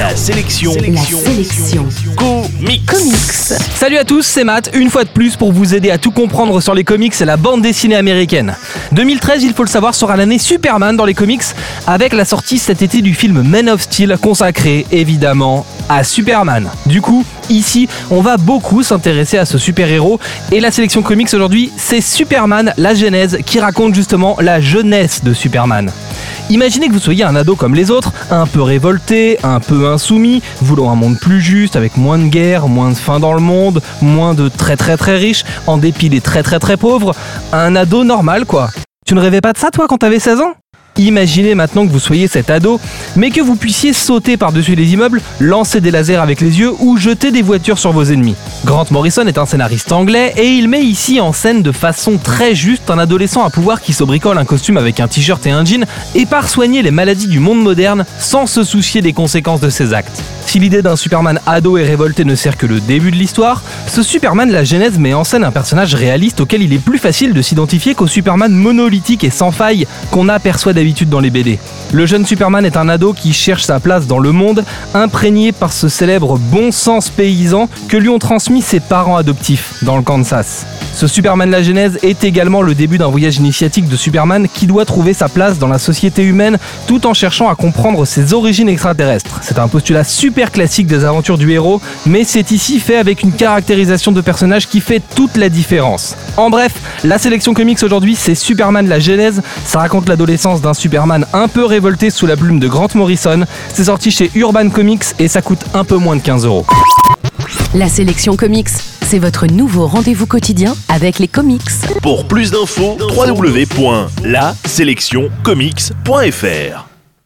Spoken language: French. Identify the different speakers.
Speaker 1: La sélection.
Speaker 2: La sélection.
Speaker 1: Comics.
Speaker 2: Comics.
Speaker 3: Salut à tous, c'est Matt, une fois de plus pour vous aider à tout comprendre sur les comics et la bande dessinée américaine. 2013, il faut le savoir, sera l'année Superman dans les comics, avec la sortie cet été du film Man of Steel, consacré évidemment à Superman. Du coup, ici, on va beaucoup s'intéresser à ce super-héros, et la sélection comics aujourd'hui, c'est Superman, la genèse, qui raconte justement la jeunesse de Superman. Imaginez que vous soyez un ado comme les autres, un peu révolté, un peu insoumis, voulant un monde plus juste, avec moins de guerre, moins de faim dans le monde, moins de très très très riches, en dépit des très très très pauvres. Un ado normal quoi. Tu ne rêvais pas de ça toi quand t'avais 16 ans? Imaginez maintenant que vous soyez cet ado, mais que vous puissiez sauter par-dessus les immeubles, lancer des lasers avec les yeux ou jeter des voitures sur vos ennemis. Grant Morrison est un scénariste anglais et il met ici en scène de façon très juste un adolescent à pouvoir qui se bricole un costume avec un t-shirt et un jean et part soigner les maladies du monde moderne sans se soucier des conséquences de ses actes. Si l'idée d'un Superman ado et révolté ne sert que le début de l'histoire, ce Superman la Genèse met en scène un personnage réaliste auquel il est plus facile de s'identifier qu'au Superman monolithique et sans faille qu'on aperçoit d'habitude dans les BD. Le jeune Superman est un ado qui cherche sa place dans le monde, imprégné par ce célèbre bon sens paysan que lui ont transmis ses parents adoptifs dans le Kansas. Ce Superman la Genèse est également le début d'un voyage initiatique de Superman qui doit trouver sa place dans la société humaine tout en cherchant à comprendre ses origines extraterrestres. C'est un postulat super classique des aventures du héros, mais c'est ici fait avec une caractérisation de personnage qui fait toute la différence. En bref, la sélection comics aujourd'hui c'est Superman la Genèse, ça raconte l'adolescence d'un Superman un peu révolté sous la plume de Grant Morrison, c'est sorti chez Urban Comics et ça coûte un peu moins de 15 euros.
Speaker 2: La sélection comics, c'est votre nouveau rendez-vous quotidien avec les comics.
Speaker 1: Pour plus d'infos, www.laselectioncomics.fr